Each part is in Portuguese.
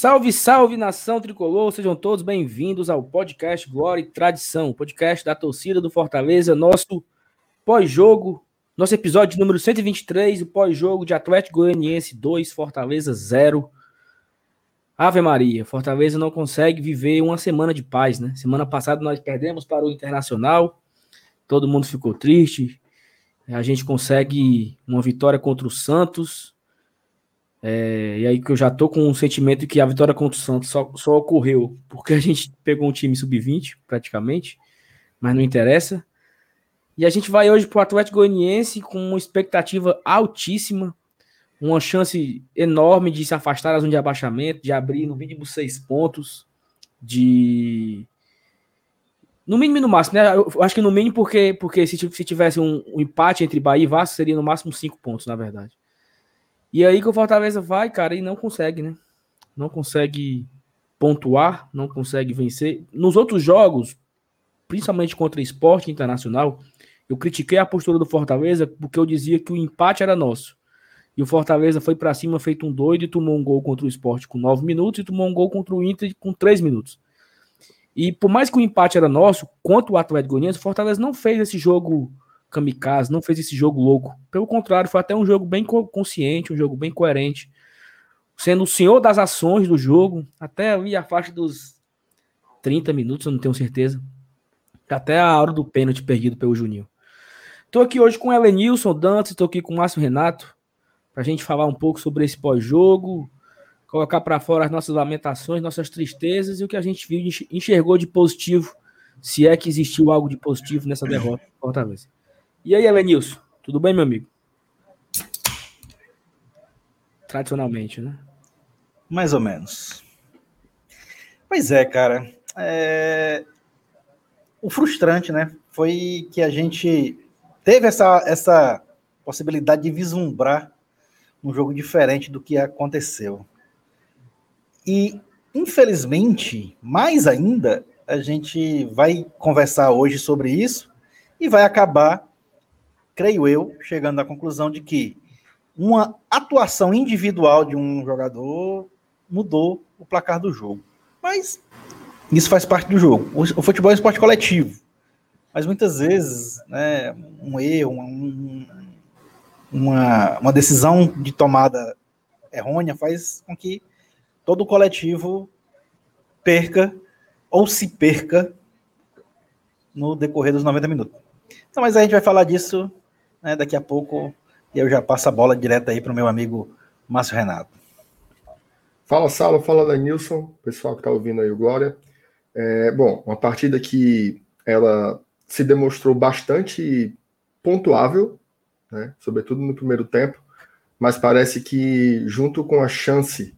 Salve, salve nação tricolor, sejam todos bem-vindos ao podcast Glória e Tradição, podcast da torcida do Fortaleza, nosso pós-jogo, nosso episódio número 123, o pós-jogo de Atlético Goianiense 2, Fortaleza 0. Ave Maria, Fortaleza não consegue viver uma semana de paz, né? Semana passada nós perdemos para o Internacional, todo mundo ficou triste, a gente consegue uma vitória contra o Santos, é, e aí que eu já tô com um sentimento que a vitória contra o Santos só, só ocorreu porque a gente pegou um time sub-20, praticamente, mas não interessa. E a gente vai hoje para o Atlético Goianiense com uma expectativa altíssima, uma chance enorme de se afastar da zona de abaixamento, de abrir no mínimo seis pontos, de. No mínimo e no máximo, né? Eu acho que no mínimo porque, porque se, se tivesse um, um empate entre Bahia e Vasco, seria no máximo cinco pontos, na verdade. E aí que o Fortaleza vai, cara, e não consegue, né? Não consegue pontuar, não consegue vencer. Nos outros jogos, principalmente contra o esporte internacional, eu critiquei a postura do Fortaleza porque eu dizia que o empate era nosso. E o Fortaleza foi para cima feito um doido e tomou um gol contra o esporte com nove minutos e tomou um gol contra o Inter com três minutos. E por mais que o empate era nosso, quanto o Atlético Goianiense, o Fortaleza não fez esse jogo kamikaze, não fez esse jogo louco. Pelo contrário, foi até um jogo bem consciente, um jogo bem coerente. Sendo o senhor das ações do jogo, até ali a faixa dos 30 minutos, eu não tenho certeza. Até a hora do pênalti perdido pelo Juninho. Estou aqui hoje com o Elenilson Dantas, estou aqui com o Márcio Renato, para a gente falar um pouco sobre esse pós-jogo, colocar para fora as nossas lamentações, nossas tristezas e o que a gente viu, enxergou de positivo, se é que existiu algo de positivo nessa derrota Fortaleza. E aí, Elenilson, tudo bem, meu amigo? Tradicionalmente, né? Mais ou menos. Pois é, cara. É... O frustrante, né? Foi que a gente teve essa, essa possibilidade de vislumbrar um jogo diferente do que aconteceu. E, infelizmente, mais ainda, a gente vai conversar hoje sobre isso e vai acabar creio eu, chegando à conclusão de que uma atuação individual de um jogador mudou o placar do jogo. Mas isso faz parte do jogo. O, futebol é um esporte coletivo. Mas muitas vezes, né, um erro, um, uma, uma decisão de tomada errônea faz com que todo o coletivo perca ou se perca no decorrer dos 90 minutos. Então, mas a gente vai falar disso né, daqui a pouco eu já passo a bola direto aí para o meu amigo Márcio Renato. Fala, Sala, fala, Danilson, pessoal que está ouvindo aí o Glória. É, bom, uma partida que ela se demonstrou bastante pontuável, né, sobretudo no primeiro tempo, mas parece que, junto com a chance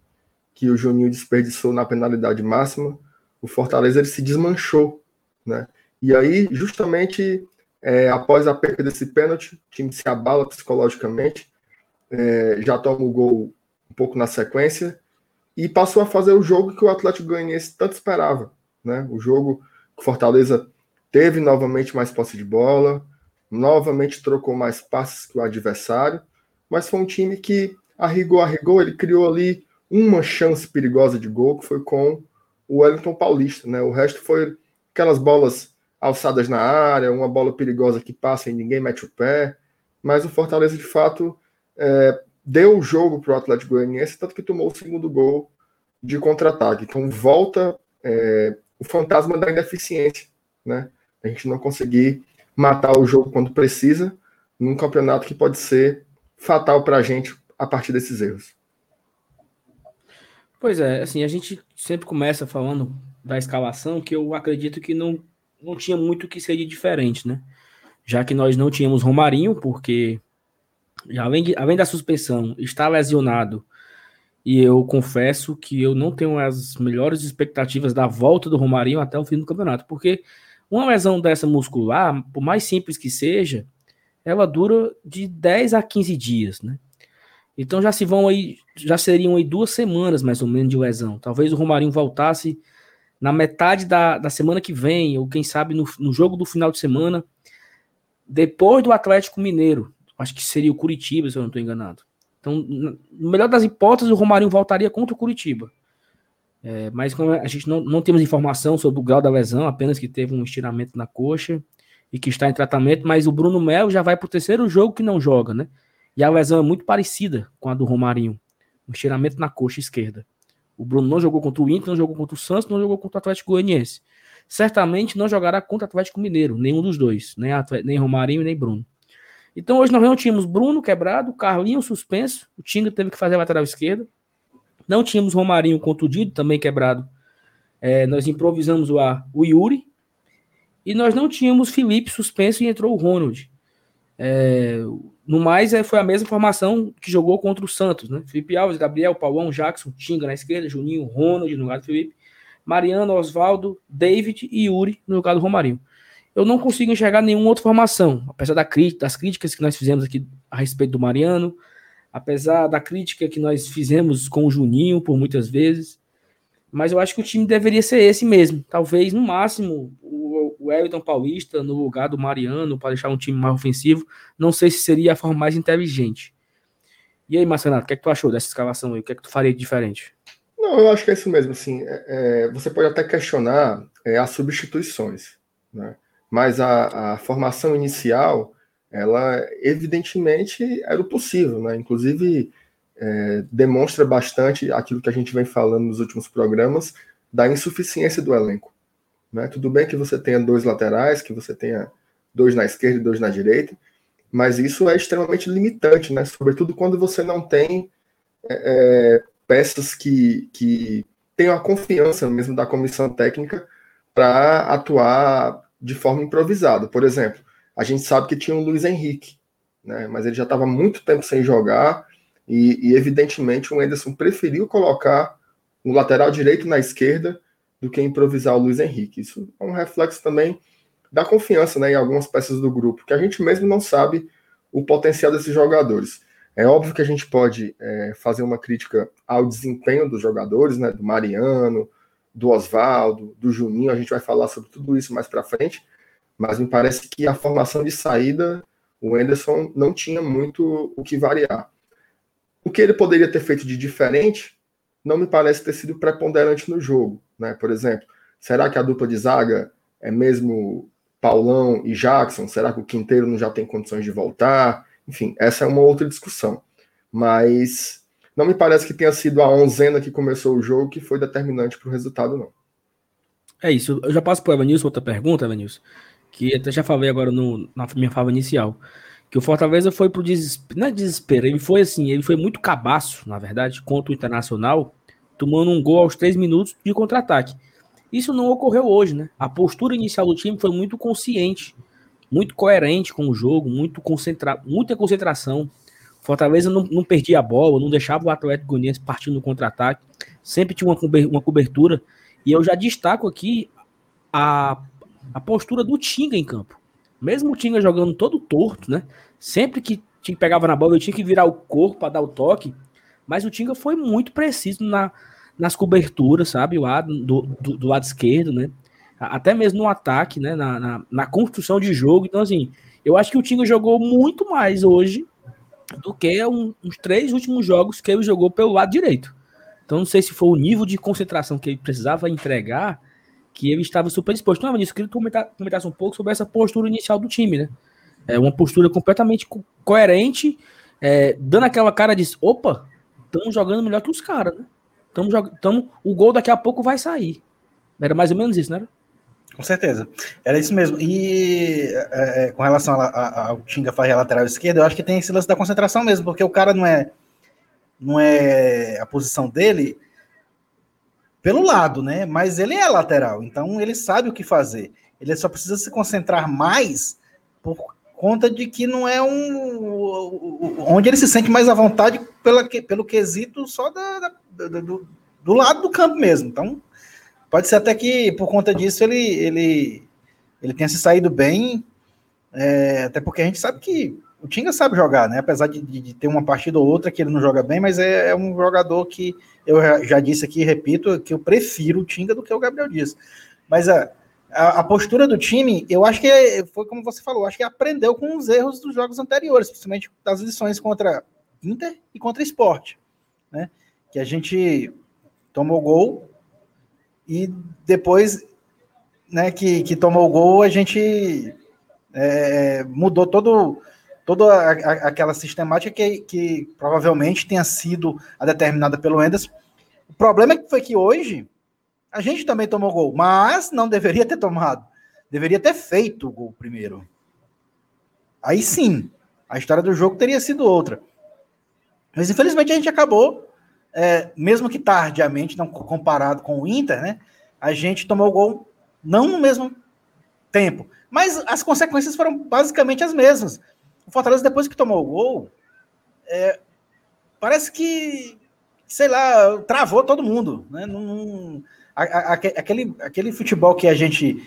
que o Juninho desperdiçou na penalidade máxima, o Fortaleza ele se desmanchou. Né? E aí, justamente é, após a perda desse pênalti, o time se abala psicologicamente, é, já toma o gol um pouco na sequência e passou a fazer o jogo que o Atlético Goianiense tanto esperava. Né? O jogo que o Fortaleza teve novamente mais posse de bola, novamente trocou mais passes que o adversário, mas foi um time que arrigou, arrigou, ele criou ali uma chance perigosa de gol, que foi com o Wellington Paulista. Né? O resto foi aquelas bolas alçadas na área, uma bola perigosa que passa e ninguém mete o pé. Mas o Fortaleza, de fato, é, deu o jogo para o Atlético Goianiense, tanto que tomou o segundo gol de contra-ataque. Então volta é, o fantasma da ineficiência, né? A gente não conseguir matar o jogo quando precisa, num campeonato que pode ser fatal para a gente a partir desses erros. Pois é, assim, a gente sempre começa falando da escalação, que eu acredito que não não tinha muito o que ser de diferente, né? Já que nós não tínhamos Romarinho, porque além, de, além da suspensão, está lesionado. E eu confesso que eu não tenho as melhores expectativas da volta do Romarinho até o fim do campeonato, porque uma lesão dessa muscular, por mais simples que seja, ela dura de 10 a 15 dias, né? Então já se vão aí, já seriam aí duas semanas mais ou menos de lesão. Talvez o Romarinho voltasse na metade da, da semana que vem, ou quem sabe no, no jogo do final de semana, depois do Atlético Mineiro. Acho que seria o Curitiba, se eu não estou enganado. Então, no melhor das hipóteses, o Romarinho voltaria contra o Curitiba. É, mas a gente não, não temos informação sobre o grau da lesão, apenas que teve um estiramento na coxa e que está em tratamento, mas o Bruno Mel já vai para o terceiro jogo que não joga, né? E a lesão é muito parecida com a do Romarinho. Um estiramento na coxa esquerda. O Bruno não jogou contra o Inter, não jogou contra o Santos, não jogou contra o Atlético Goianiense. Certamente não jogará contra o Atlético Mineiro, nenhum dos dois, nem, nem Romarinho nem Bruno. Então hoje nós não tínhamos Bruno quebrado, Carlinho suspenso, o Tinga teve que fazer a lateral esquerda. Não tínhamos Romarinho contundido, também quebrado. É, nós improvisamos o, o Yuri. E nós não tínhamos Felipe suspenso e entrou o Ronald. É, no mais, é, foi a mesma formação que jogou contra o Santos, né? Felipe Alves, Gabriel, Paulão, Jackson, Tinga na esquerda, Juninho, Ronald no lugar do Felipe, Mariano, Oswaldo, David e Yuri no lugar do Romarinho. Eu não consigo enxergar nenhuma outra formação, apesar da das críticas que nós fizemos aqui a respeito do Mariano, apesar da crítica que nós fizemos com o Juninho por muitas vezes. Mas eu acho que o time deveria ser esse mesmo. Talvez, no máximo, o Everton Paulista no lugar do Mariano para deixar um time mais ofensivo. Não sei se seria a forma mais inteligente. E aí, Marcelo, o que, é que tu achou dessa escalação aí? O que é que tu faria de diferente? Não, eu acho que é isso mesmo. Assim, é, é, você pode até questionar é, as substituições, né? mas a, a, formação inicial, ela evidentemente era o possível, né? Inclusive é, demonstra bastante aquilo que a gente vem falando nos últimos programas da insuficiência do elenco. Né? Tudo bem que você tenha dois laterais, que você tenha dois na esquerda e dois na direita, mas isso é extremamente limitante, né? sobretudo quando você não tem é, é, peças que, que tenham a confiança mesmo da comissão técnica para atuar de forma improvisada. Por exemplo, a gente sabe que tinha o Luiz Henrique, né? mas ele já estava muito tempo sem jogar e, e, evidentemente, o Anderson preferiu colocar o lateral direito na esquerda do que improvisar o Luiz Henrique. Isso é um reflexo também da confiança né, em algumas peças do grupo, que a gente mesmo não sabe o potencial desses jogadores. É óbvio que a gente pode é, fazer uma crítica ao desempenho dos jogadores, né, do Mariano, do Oswaldo, do Juninho, a gente vai falar sobre tudo isso mais para frente, mas me parece que a formação de saída, o Anderson não tinha muito o que variar. O que ele poderia ter feito de diferente não me parece ter sido preponderante no jogo. Né? Por exemplo, será que a dupla de zaga é mesmo Paulão e Jackson? Será que o Quinteiro não já tem condições de voltar? Enfim, essa é uma outra discussão. Mas não me parece que tenha sido a onzena que começou o jogo que foi determinante para o resultado, não. É isso. Eu já passo para o Evanilson outra pergunta, Evanilson, que até já falei agora no, na minha fala inicial que o Fortaleza foi pro desespero, não é desespero, ele foi assim, ele foi muito cabaço, na verdade, contra o Internacional, tomando um gol aos três minutos de contra-ataque. Isso não ocorreu hoje, né? A postura inicial do time foi muito consciente, muito coerente com o jogo, muito concentra muita concentração. Fortaleza não, não perdia a bola, não deixava o Atlético Goianiense partindo no contra-ataque, sempre tinha uma cobertura. E eu já destaco aqui a, a postura do Tinga em campo. Mesmo o Tinga jogando todo torto, né? Sempre que pegava na bola, eu tinha que virar o corpo para dar o toque. Mas o Tinga foi muito preciso na, nas coberturas, sabe? O lado, do, do, do, lado esquerdo, né? Até mesmo no ataque, né? Na, na, na, construção de jogo. Então, assim, eu acho que o Tinga jogou muito mais hoje do que um, os três últimos jogos que ele jogou pelo lado direito. Então, não sei se foi o nível de concentração que ele precisava entregar que ele estava super disposto. Não, mas eu queria que comentar, comentasse um pouco sobre essa postura inicial do time, né? É uma postura completamente co coerente, é, dando aquela cara de opa, estamos jogando melhor que os caras, né? Tamo jogando, o gol daqui a pouco vai sair. Era mais ou menos isso, né? Com certeza. Era isso mesmo. E é, é com relação ao Tinga fazer lateral esquerda, eu acho que tem esse lance da concentração mesmo, porque o cara não é não é a posição dele, pelo lado, né? Mas ele é lateral, então ele sabe o que fazer. Ele só precisa se concentrar mais por conta de que não é um. onde ele se sente mais à vontade pela, pelo quesito só da, da, do, do lado do campo mesmo. Então, pode ser até que por conta disso ele, ele, ele tenha se saído bem, é, até porque a gente sabe que o Tinga sabe jogar, né? Apesar de, de, ter uma partida ou outra que ele não joga bem, mas é, é um jogador que eu já disse aqui, repito, que eu prefiro o Tinga do que o Gabriel Dias. Mas a, a, a, postura do time, eu acho que é, foi como você falou, acho que aprendeu com os erros dos jogos anteriores, principalmente das lições contra Inter e contra Esporte, né? Que a gente tomou gol e depois né, que, que tomou o gol, a gente é, mudou todo, toda a, a, aquela sistemática que, que provavelmente tenha sido a determinada pelo Enderson. O problema é foi que hoje a gente também tomou gol, mas não deveria ter tomado. Deveria ter feito o gol primeiro. Aí sim, a história do jogo teria sido outra. Mas infelizmente a gente acabou, é, mesmo que tardiamente, não comparado com o Inter, né? A gente tomou o gol não no mesmo tempo, mas as consequências foram basicamente as mesmas. O Fortaleza, depois que tomou o gol, é, parece que, sei lá, travou todo mundo. Né? Não, a, a, aquele, aquele futebol que a gente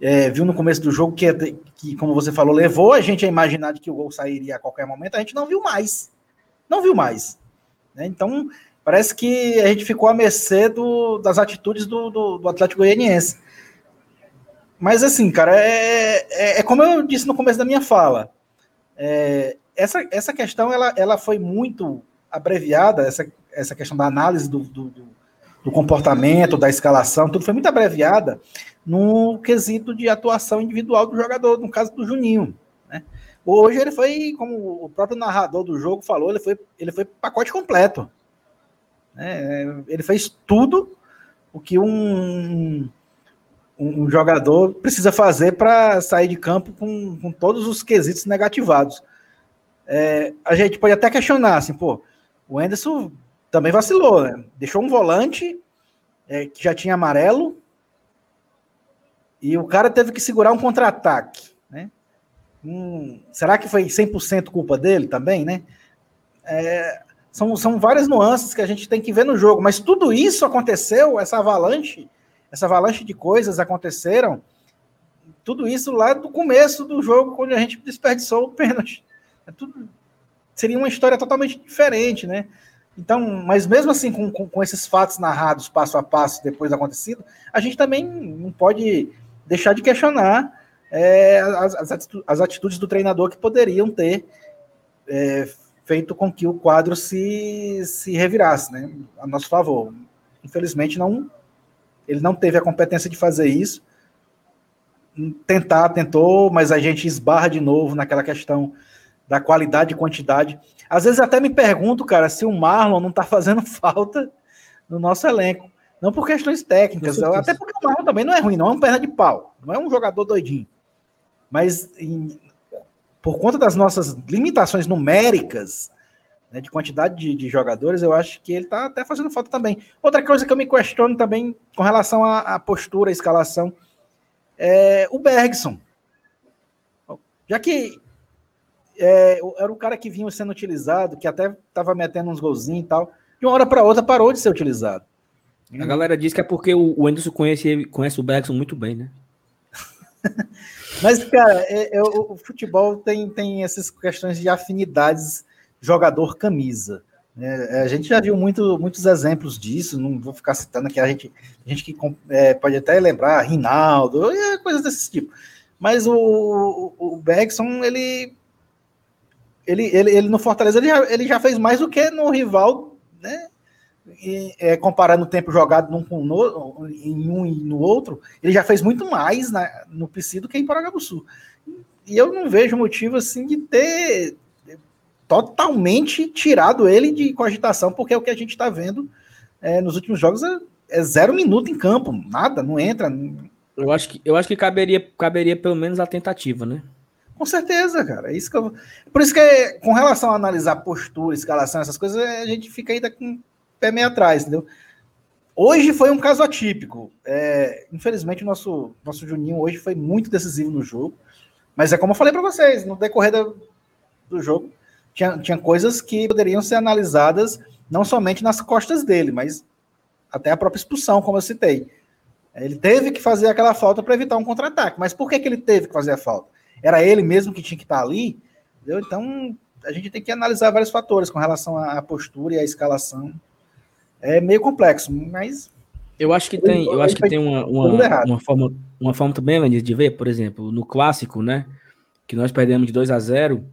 é, viu no começo do jogo, que, que, como você falou, levou a gente a imaginar que o gol sairia a qualquer momento, a gente não viu mais. Não viu mais. Né? Então, parece que a gente ficou à mercê do, das atitudes do, do, do Atlético Goianiense. Mas assim, cara, é, é, é, como eu disse no começo da minha fala. É, essa, essa questão ela, ela foi muito abreviada, essa, essa questão da análise do, do, do comportamento, da escalação, tudo foi muito abreviada no quesito de atuação individual do jogador, no caso do Juninho. Né? Hoje ele foi, como o próprio narrador do jogo falou, ele foi, ele foi pacote completo. Né? Ele fez tudo o que um, um jogador precisa fazer para sair de campo com, com todos os quesitos negativados. É, a gente pode até questionar, assim, pô, o Anderson também vacilou, né? Deixou um volante é, que já tinha amarelo e o cara teve que segurar um contra-ataque, né? Hum, será que foi 100% culpa dele também, né? É, são, são várias nuances que a gente tem que ver no jogo, mas tudo isso aconteceu, essa avalanche, essa avalanche de coisas aconteceram, tudo isso lá do começo do jogo, quando a gente desperdiçou o pênalti. É tudo, seria uma história totalmente diferente, né? Então, mas mesmo assim, com, com, com, esses fatos narrados passo a passo depois do acontecido, a gente também não pode deixar de questionar é, as, as, atitudes do treinador que poderiam ter é, feito com que o quadro se, se revirasse, né? A nosso favor. Infelizmente, não, ele não teve a competência de fazer isso. Tentar, tentou, mas a gente esbarra de novo naquela questão da qualidade e quantidade. Às vezes até me pergunto, cara, se o Marlon não tá fazendo falta no nosso elenco. Não por questões técnicas, até porque o Marlon também não é ruim, não é um perna de pau, não é um jogador doidinho. Mas em, por conta das nossas limitações numéricas, né, de quantidade de, de, jogadores, eu acho que ele tá até fazendo falta também. Outra coisa que eu me questiono também com relação à, postura, à escalação, é o Bergson. Já que é, era o cara que vinha sendo utilizado, que até estava metendo uns golzinhos e tal. De uma hora para outra parou de ser utilizado. A galera diz que é porque o, o Anderson conhece, conhece o Bergson muito bem, né? Mas, cara, é, é, o, futebol tem, tem essas questões de afinidades jogador-camisa. É, a gente já viu muito, muitos exemplos disso, não vou ficar citando aqui, a gente, a gente que é, pode até lembrar, Rinaldo, coisas desse tipo. Mas o, o, o Bergson, ele ele, ele, ele no Fortaleza ele já, ele já fez mais do que no rival, né? E, é, comparando o tempo jogado num com no, em um e no outro, ele já fez muito mais na, no PC do que em Paraguaçu. E eu não vejo motivo assim de ter totalmente tirado ele de cogitação, porque é o que a gente está vendo é, nos últimos jogos é, é, zero minuto em campo, nada, não entra. Eu acho que, eu acho que caberia, caberia pelo menos a tentativa, né? Com certeza, cara. É isso que eu... Por isso que, com relação a analisar postura, escalação, essas coisas, a gente fica ainda com pé meio atrás, entendeu? Hoje foi um caso atípico. É, infelizmente, o nosso, nosso Juninho hoje foi muito decisivo no jogo. Mas é como eu falei para vocês, no decorrer do, do jogo, tinha, tinha coisas que poderiam ser analisadas não somente nas costas dele, mas até a própria expulsão, como eu citei. Ele teve que fazer aquela falta para evitar um contra-ataque. Mas por que, que ele teve que fazer a falta? era ele mesmo que tinha que estar ali, entendeu? Então a gente tem que analisar vários fatores com relação à postura e à escalação. É meio complexo, mas eu acho que tem, eu acho que tem uma, uma, uma forma, uma forma também, Lenir, de ver, por exemplo, no clássico, né, que nós perdemos de 2 a 0,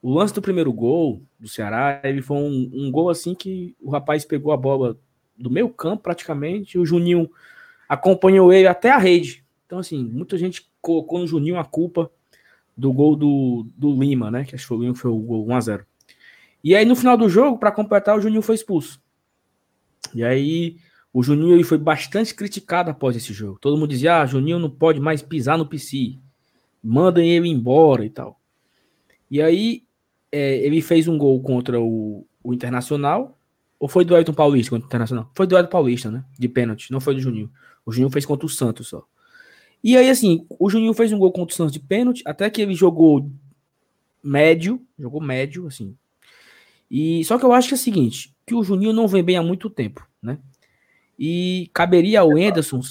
o lance do primeiro gol do Ceará, ele foi um, um gol assim que o rapaz pegou a bola do meio campo praticamente, o Juninho acompanhou ele até a rede. Então, assim, muita gente colocou no Juninho a culpa do gol do, do Lima, né? Que acho que foi, o foi o gol 1x0. E aí, no final do jogo, para completar, o Juninho foi expulso. E aí, o Juninho foi bastante criticado após esse jogo. Todo mundo dizia: ah, Juninho não pode mais pisar no PC. Mandem ele embora e tal. E aí, é, ele fez um gol contra o, o Internacional. Ou foi do Elton Paulista contra o Internacional? Foi do Elton Paulista, né? De pênalti, não foi do Juninho. O Juninho fez contra o Santos só. E aí, assim, o Juninho fez um gol contra o Santos de pênalti, até que ele jogou médio, jogou médio, assim. E só que eu acho que é o seguinte, que o Juninho não vem bem há muito tempo, né? E caberia ao Enderson,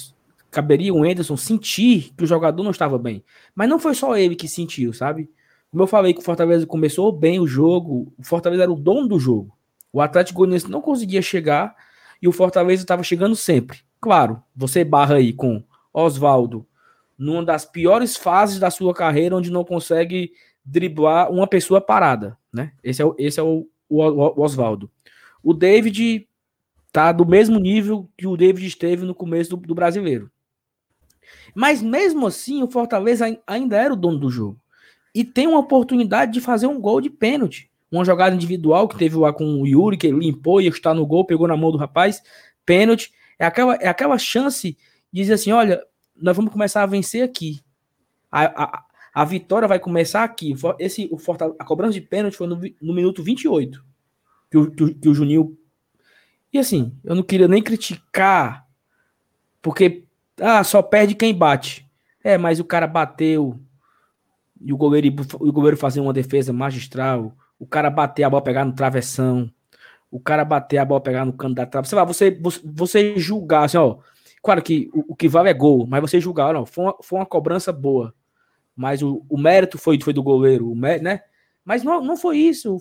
caberia o Enderson sentir que o jogador não estava bem. Mas não foi só ele que sentiu, sabe? Como eu falei que o Fortaleza começou bem o jogo, o Fortaleza era o dono do jogo. O Atlético Goianiense não conseguia chegar e o Fortaleza estava chegando sempre. Claro, você barra aí com Oswaldo, numa das piores fases da sua carreira, onde não consegue driblar uma pessoa parada, né? Esse é, o, esse é o, o, o Oswaldo. O David tá do mesmo nível que o David esteve no começo do, do brasileiro. Mas mesmo assim, o Fortaleza ainda era o dono do jogo. E tem uma oportunidade de fazer um gol de pênalti. Uma jogada individual que teve lá com o Yuri, que limpou e está no gol, pegou na mão do rapaz, pênalti. É aquela, é aquela chance de dizer assim: olha, nós vamos começar a vencer aqui. A, a, a vitória vai começar aqui. Esse, o Fortaleza, a cobrança de pênalti foi no, no minuto 28 que o, que, que o Juninho. E assim, eu não queria nem criticar, porque ah, só perde quem bate. É, mas o cara bateu e o goleiro, o goleiro fazer uma defesa magistral, o cara bater a bola pegar no travessão, o cara bater a bola pegar no canto da trave. Sei lá, você, você, você julgar assim, ó, Claro que o, o, que vale é gol, mas vocês julgaram, foi uma, foi uma cobrança boa. Mas o, o mérito foi, foi do goleiro, mérito, né? Mas não, não foi isso.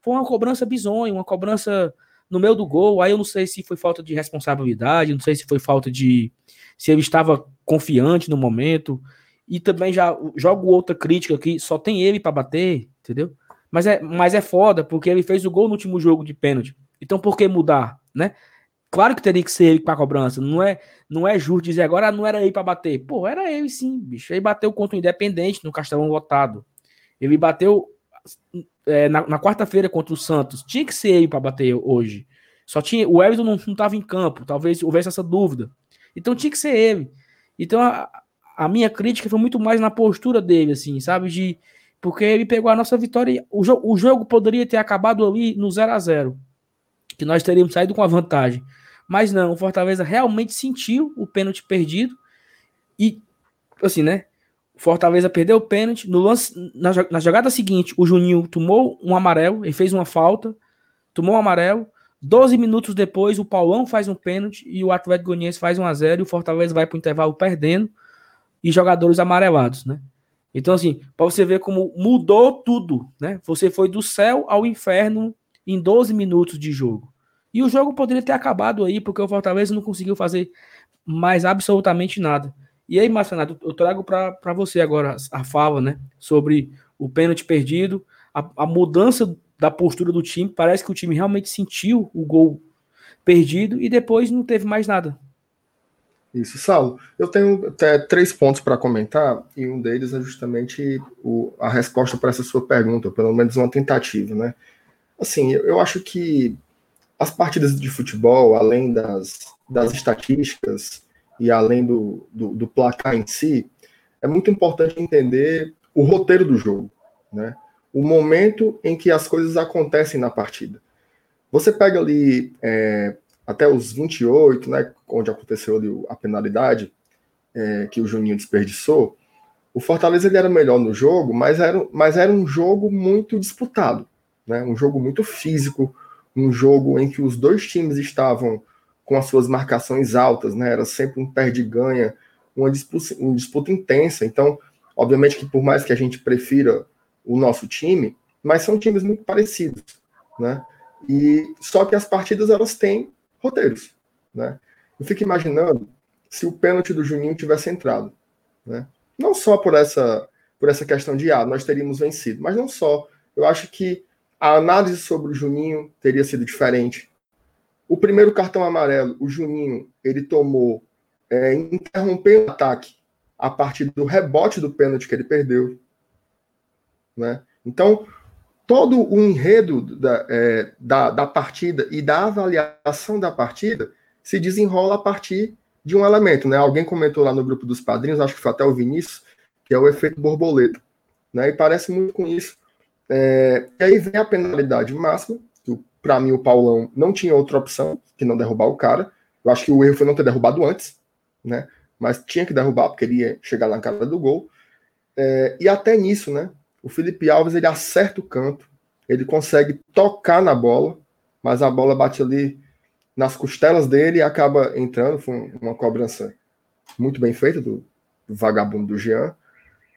Foi uma cobrança bizonha, uma cobrança no meio do gol. Aí eu não sei se foi falta de responsabilidade, não sei se foi falta de. se ele estava confiante no momento. E também já jogo outra crítica aqui, só tem ele para bater, entendeu? Mas é, mas é foda, porque ele fez o gol no último jogo de pênalti. Então por que mudar, né? Claro que teria que ser ele para cobrança. Não é, não é justo dizer agora não era ele para bater. Pô, era ele sim, bicho. Ele bateu contra o Independente no Castelão lotado. Ele bateu é, na, na quarta-feira contra o Santos. Tinha que ser ele para bater hoje. Só tinha o Everton não estava em campo. Talvez houvesse essa dúvida. Então tinha que ser ele. Então a, a minha crítica foi muito mais na postura dele, assim, sabe? De porque ele pegou a nossa vitória. O, jo o jogo poderia ter acabado ali no 0 a 0 que nós teríamos saído com a vantagem. Mas não, o Fortaleza realmente sentiu o pênalti perdido. E, assim, né? O Fortaleza perdeu o pênalti. No lance, na, na jogada seguinte, o Juninho tomou um amarelo, ele fez uma falta, tomou um amarelo. 12 minutos depois, o Paulão faz um pênalti e o Atlético Goianiense faz um a 0 e o Fortaleza vai para o intervalo perdendo e jogadores amarelados, né? Então, assim, para você ver como mudou tudo, né? Você foi do céu ao inferno em 12 minutos de jogo. E o jogo poderia ter acabado aí, porque o Fortaleza não conseguiu fazer mais absolutamente nada. E aí, Marcenato, eu trago para você agora a fala, né? Sobre o pênalti perdido, a, a, mudança da postura do time. Parece que o time realmente sentiu o gol perdido e depois não teve mais nada. Isso, Saulo. Eu tenho até três pontos para comentar, e um deles é justamente o, a resposta para essa sua pergunta, pelo menos uma tentativa, né? Assim, eu, eu acho que as partidas de futebol, além das, das estatísticas e além do, do, do, placar em si, é muito importante entender o roteiro do jogo, né? o momento em que as coisas acontecem na partida. Você pega ali é, até os 28, né, onde aconteceu ali a penalidade é, que o Juninho desperdiçou, o Fortaleza ele era melhor no jogo, mas era, mas era um jogo muito disputado, né, um jogo muito físico, um jogo em que os dois times estavam com as suas marcações altas, né? Era sempre um perde-ganha, uma disputa, uma disputa intensa. Então, obviamente que por mais que a gente prefira o nosso time, mas são times muito parecidos, né? E só que as partidas elas têm roteiros, né? Eu fico imaginando se o pênalti do Juninho tivesse entrado, né? Não só por essa por essa questão de ah, nós teríamos vencido, mas não só. Eu acho que a análise sobre o Juninho teria sido diferente. O primeiro cartão amarelo, o Juninho, ele tomou é, interromper o ataque a partir do rebote do pênalti que ele perdeu. Né? Então, todo o enredo da, é, da, da partida e da avaliação da partida se desenrola a partir de um elemento. Né? Alguém comentou lá no grupo dos padrinhos, acho que foi até o Vinícius, que é o efeito borboleta. Né? E parece muito com isso. É, e aí vem a penalidade máxima, que para mim o Paulão não tinha outra opção que não derrubar o cara. Eu acho que o erro foi não ter derrubado antes, né? Mas tinha que derrubar porque ele ia chegar na cara do gol. É, e até nisso, né? O Felipe Alves ele acerta o canto, ele consegue tocar na bola, mas a bola bate ali nas costelas dele e acaba entrando. Foi uma cobrança muito bem feita do, do vagabundo do Jean.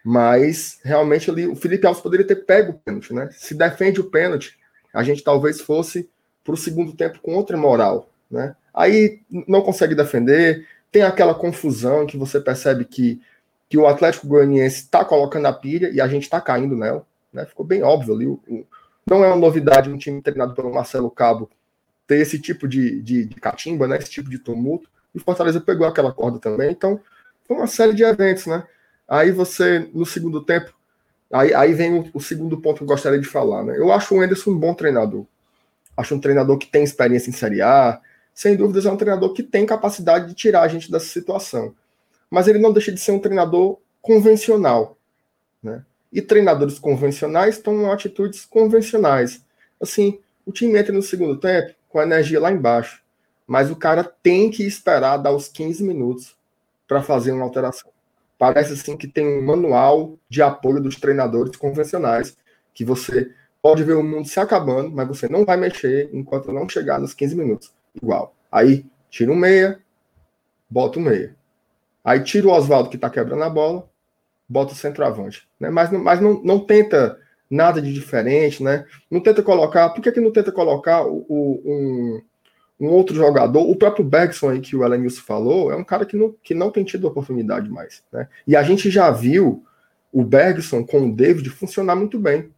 Mas realmente ali o Felipe Alves poderia ter pego o pênalti, né? Se defende o pênalti, a gente talvez fosse para o segundo tempo com outra moral, né? Aí não consegue defender, tem aquela confusão que você percebe que, que o Atlético Goianiense está colocando a pilha e a gente está caindo nela, né? Ficou bem óbvio ali. O, o, não é uma novidade um time treinado pelo Marcelo Cabo ter esse tipo de, de, de catimba, né? Esse tipo de tumulto. E o Fortaleza pegou aquela corda também. Então, foi uma série de eventos, né? Aí você, no segundo tempo, aí, aí vem o, o, segundo ponto que eu gostaria de falar, né? Eu acho o Enderson um bom treinador. Acho um treinador que tem experiência em Série A. Sem dúvidas, é um treinador que tem capacidade de tirar a gente dessa situação. Mas ele não deixa de ser um treinador convencional, né? E treinadores convencionais tomam atitudes convencionais. Assim, o time entra no segundo tempo com a energia lá embaixo, mas o cara tem que esperar dar os 15 minutos para fazer uma alteração parece assim que tem um manual de apoio dos treinadores convencionais, que você pode ver o mundo se acabando, mas você não vai mexer enquanto não chegar nos 15 minutos. Igual. Aí tira um meia, bota um meia. Aí tira o Oswaldo que está quebrando a bola, bota o centroavante. Né? Mas, não, mas não, não tenta nada de diferente, né? Não tenta colocar. Por que, que não tenta colocar o, o um, um outro jogador, o próprio Bergson aí que o Elenilson falou, é um cara que não, que não tem tido oportunidade mais. Né? E a gente já viu o Bergson com o David funcionar muito bem.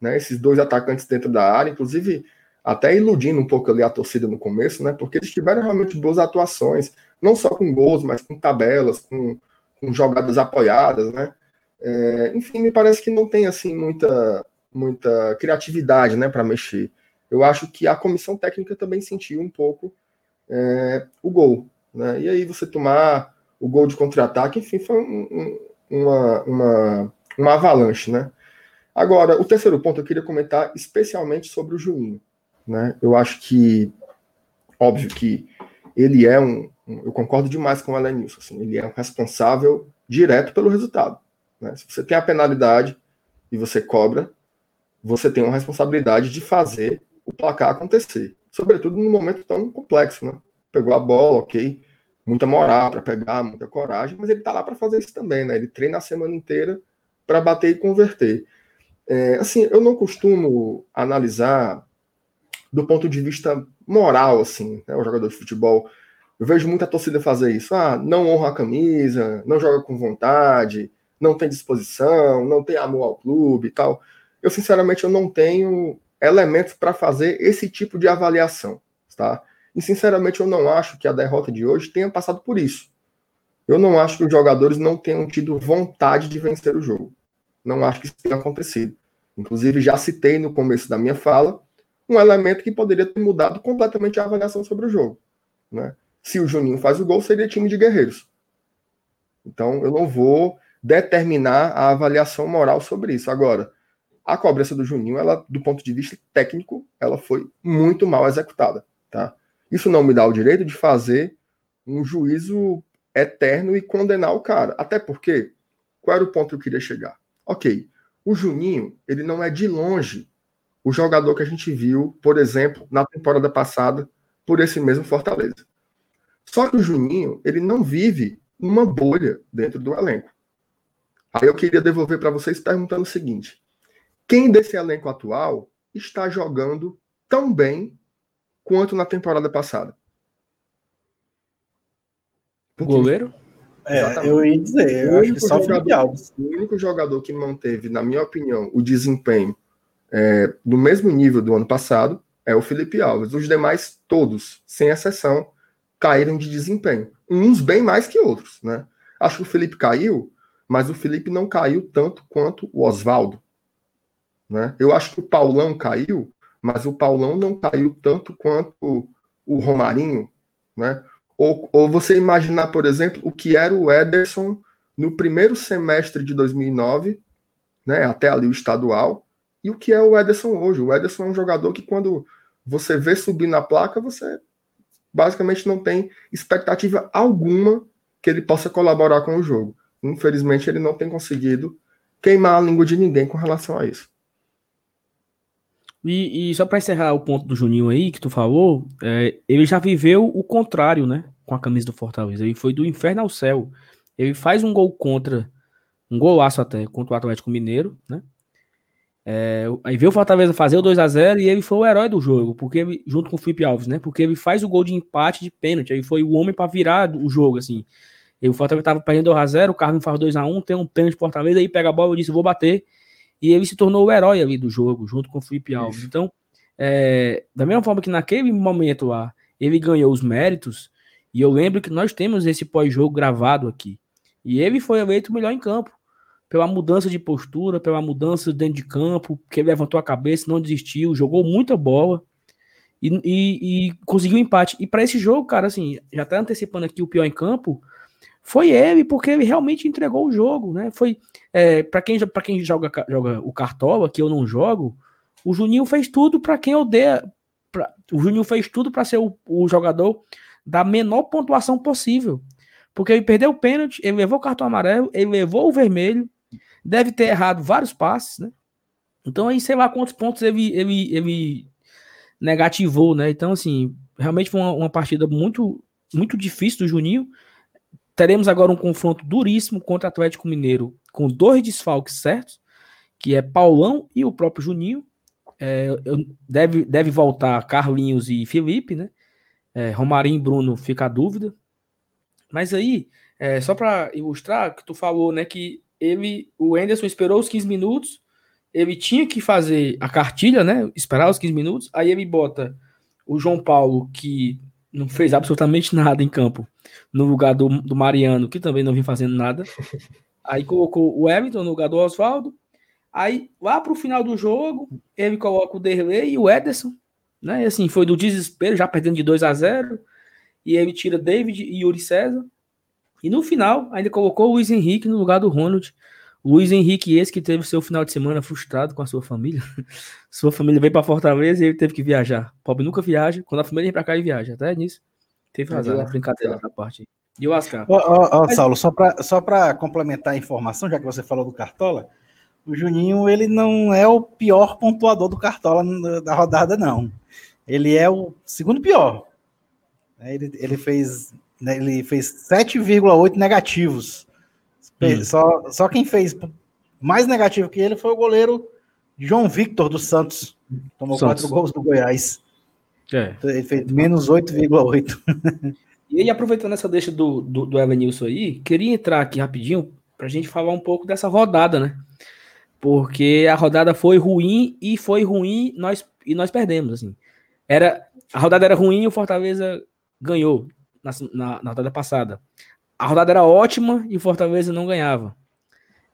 Né? Esses dois atacantes dentro da área, inclusive até iludindo um pouco ali a torcida no começo, né? Porque eles tiveram realmente boas atuações, não só com gols, mas com tabelas, com, com jogadas apoiadas, né? É, enfim, me parece que não tem assim muita, muita criatividade, né, para mexer eu acho que a comissão técnica também sentiu um pouco é, o gol. Né? E aí você tomar o gol de contra-ataque, enfim, foi um, um, uma, uma, uma avalanche. Né? Agora, o terceiro ponto eu queria comentar especialmente sobre o Juninho. Né? Eu acho que, óbvio que ele é um, eu concordo demais com o Elenilson, assim, ele é um responsável direto pelo resultado. Né? Se você tem a penalidade e você cobra, você tem uma responsabilidade de fazer o placar acontecer. Sobretudo num momento tão complexo, né? Pegou a bola, ok, muita moral para pegar, muita coragem, mas ele tá lá para fazer isso também, né? Ele treina a semana inteira para bater e converter. É, assim, eu não costumo analisar do ponto de vista moral, assim, né, o jogador de futebol. Eu vejo muita torcida fazer isso. Ah, não honra a camisa, não joga com vontade, não tem disposição, não tem amor ao clube e tal. Eu, sinceramente, eu não tenho elementos para fazer esse tipo de avaliação, tá? E sinceramente eu não acho que a derrota de hoje tenha passado por isso. Eu não acho que os jogadores não tenham tido vontade de vencer o jogo. Não acho que isso tenha acontecido. Inclusive já citei no começo da minha fala um elemento que poderia ter mudado completamente a avaliação sobre o jogo, né? Se o Juninho faz o gol, seria time de guerreiros. Então eu não vou determinar a avaliação moral sobre isso. Agora, a cobrança do Juninho, ela, do ponto de vista técnico, ela foi muito mal executada, tá? Isso não me dá o direito de fazer um juízo eterno e condenar o cara. Até porque, qual era o ponto que eu queria chegar? Ok, o Juninho, ele não é de longe o jogador que a gente viu, por exemplo, na temporada passada, por esse mesmo Fortaleza. Só que o Juninho, ele não vive uma bolha dentro do elenco. Aí eu queria devolver para vocês perguntando o seguinte: quem desse elenco atual está jogando tão bem quanto na temporada passada? O goleiro? É, eu ia dizer, eu acho que só jogador, o único jogador que manteve, na minha opinião, o desempenho é, do mesmo nível do ano passado é o Felipe Alves. Os demais, todos, sem exceção, caíram de desempenho. Uns bem mais que outros, né? Acho que o Felipe caiu, mas o Felipe não caiu tanto quanto o Oswaldo. Né? Eu acho que o Paulão caiu, mas o Paulão não caiu tanto quanto o Romarinho. Né? Ou, ou você imaginar, por exemplo, o que era o Ederson no primeiro semestre de 2009, né, até ali o estadual, e o que é o Ederson hoje. O Ederson é um jogador que quando você vê subir na placa, você basicamente não tem expectativa alguma que ele possa colaborar com o jogo. Infelizmente, ele não tem conseguido queimar a língua de ninguém com relação a isso. E, e só para encerrar o ponto do Juninho aí que tu falou, é, ele já viveu o contrário, né? Com a camisa do Fortaleza. Ele foi do inferno ao céu. Ele faz um gol contra, um golaço até, contra o Atlético Mineiro, né? É, aí veio o Fortaleza fazer o 2 a 0 e ele foi o herói do jogo, porque ele, junto com o Felipe Alves, né? Porque ele faz o gol de empate de pênalti, aí foi o homem para virar o jogo, assim. E o Fortaleza tava perdendo 2x0, o Carlos faz 2x1, tem um pênalti Fortaleza, aí pega a bola e disse, vou bater. E ele se tornou o herói ali do jogo, junto com o Felipe Alves. Isso. Então, é, da mesma forma que naquele momento lá, ele ganhou os méritos, e eu lembro que nós temos esse pós-jogo gravado aqui. E ele foi eleito o melhor em campo. Pela mudança de postura, pela mudança dentro de campo, que levantou a cabeça, não desistiu, jogou muita bola e, e, e conseguiu empate. E para esse jogo, cara, assim, já tá antecipando aqui o pior em campo, foi ele, porque ele realmente entregou o jogo, né? Foi é, para quem para quem joga, joga o cartola, que eu não jogo, o Juninho fez tudo para quem odeia. Pra, o Juninho fez tudo para ser o, o, jogador da menor pontuação possível, porque ele perdeu o pênalti, ele levou o cartão amarelo, ele levou o vermelho, deve ter errado vários passes, né? Então aí sei lá quantos pontos ele ele, ele negativou, né? Então assim realmente foi uma, uma partida muito muito difícil do Juninho teremos agora um confronto duríssimo contra o Atlético Mineiro, com dois desfalques certos, que é Paulão e o próprio Juninho. É, deve, deve voltar Carlinhos e Felipe, né? É, Romarinho e Bruno fica a dúvida. Mas aí, é, só para ilustrar, que tu falou, né, que ele, o Anderson esperou os 15 minutos, ele tinha que fazer a cartilha, né, esperar os 15 minutos, aí ele bota o João Paulo, que não fez absolutamente nada em campo, no lugar do, do Mariano, que também não vinha fazendo nada. Aí colocou o Everton no lugar do Oswaldo. Aí, lá pro final do jogo, ele coloca o Derlei e o Ederson, né? E assim, foi do desespero, já perdendo de 2 a 0 E ele tira David e Yuri César. E no final, ainda colocou o Luiz Henrique no lugar do Ronald. Luiz Henrique, esse que teve seu final de semana frustrado com a sua família. sua família veio para Fortaleza e ele teve que viajar. O pobre nunca viaja. Quando a família vem para cá, ele viaja. Até nisso. Teve razão, né? brincadeira na parte. E o Ascar? Ó, ó, ó Mas... Saulo, só para só complementar a informação, já que você falou do Cartola, o Juninho, ele não é o pior pontuador do Cartola da rodada, não. Ele é o segundo pior. Ele, ele fez né, ele fez 7,8 negativos Hum. Só, só quem fez mais negativo que ele foi o goleiro João Victor dos Santos. Tomou Santos. quatro gols do Goiás. É. Ele fez menos 8,8. E aí, aproveitando essa deixa do, do, do Evanilson aí, queria entrar aqui rapidinho para a gente falar um pouco dessa rodada, né? Porque a rodada foi ruim e foi ruim nós, e nós perdemos, assim. Era, a rodada era ruim e o Fortaleza ganhou na, na, na rodada passada a rodada era ótima e o Fortaleza não ganhava.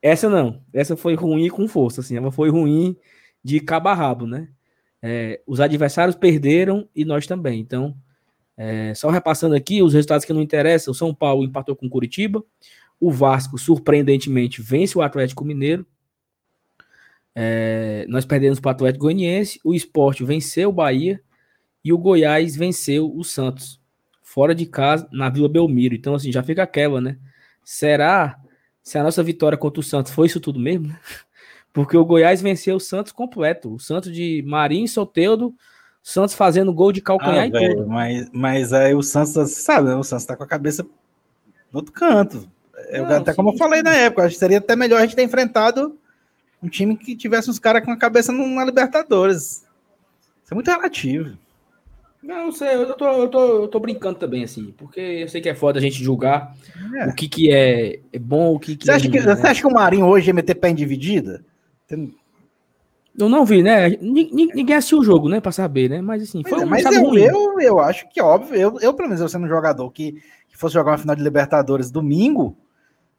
Essa não, essa foi ruim com força, assim, ela foi ruim de cabo a rabo, né? É, os adversários perderam e nós também. Então, é, só repassando aqui os resultados que não interessam: o São Paulo empatou com o Curitiba, o Vasco, surpreendentemente, vence o Atlético Mineiro. É, nós perdemos para o Atlético Goianiense, o Esporte venceu o Bahia e o Goiás venceu o Santos fora de casa, na Vila Belmiro. Então, assim, já fica aquela, né? Será se a nossa vitória contra o Santos foi isso tudo mesmo? Porque o Goiás venceu o Santos completo. O Santos de Marinho Soteudo, Santos fazendo gol de calcanhar ah, e véio, tudo. Mas, mas aí o Santos, sabe, o Santos tá com a cabeça no outro canto. Eu, Não, até sim, como eu falei na época, acho que seria até melhor a gente ter enfrentado um time que tivesse uns caras com a cabeça na Libertadores. Isso é muito relativo. Não, eu sei, eu tô, eu, tô, eu tô brincando também, assim, porque eu sei que é foda a gente julgar é. o que, que é, é bom, o que, que você é. Acha que, né? Você acha que o Marinho hoje ia meter pé em dividida? Eu não vi, né? Ninguém assistiu o jogo, né? Pra saber, né? Mas assim, foi um Mas eu, eu, eu, acho que, óbvio, eu, eu, pelo menos, eu sendo um jogador que, que fosse jogar uma final de Libertadores domingo,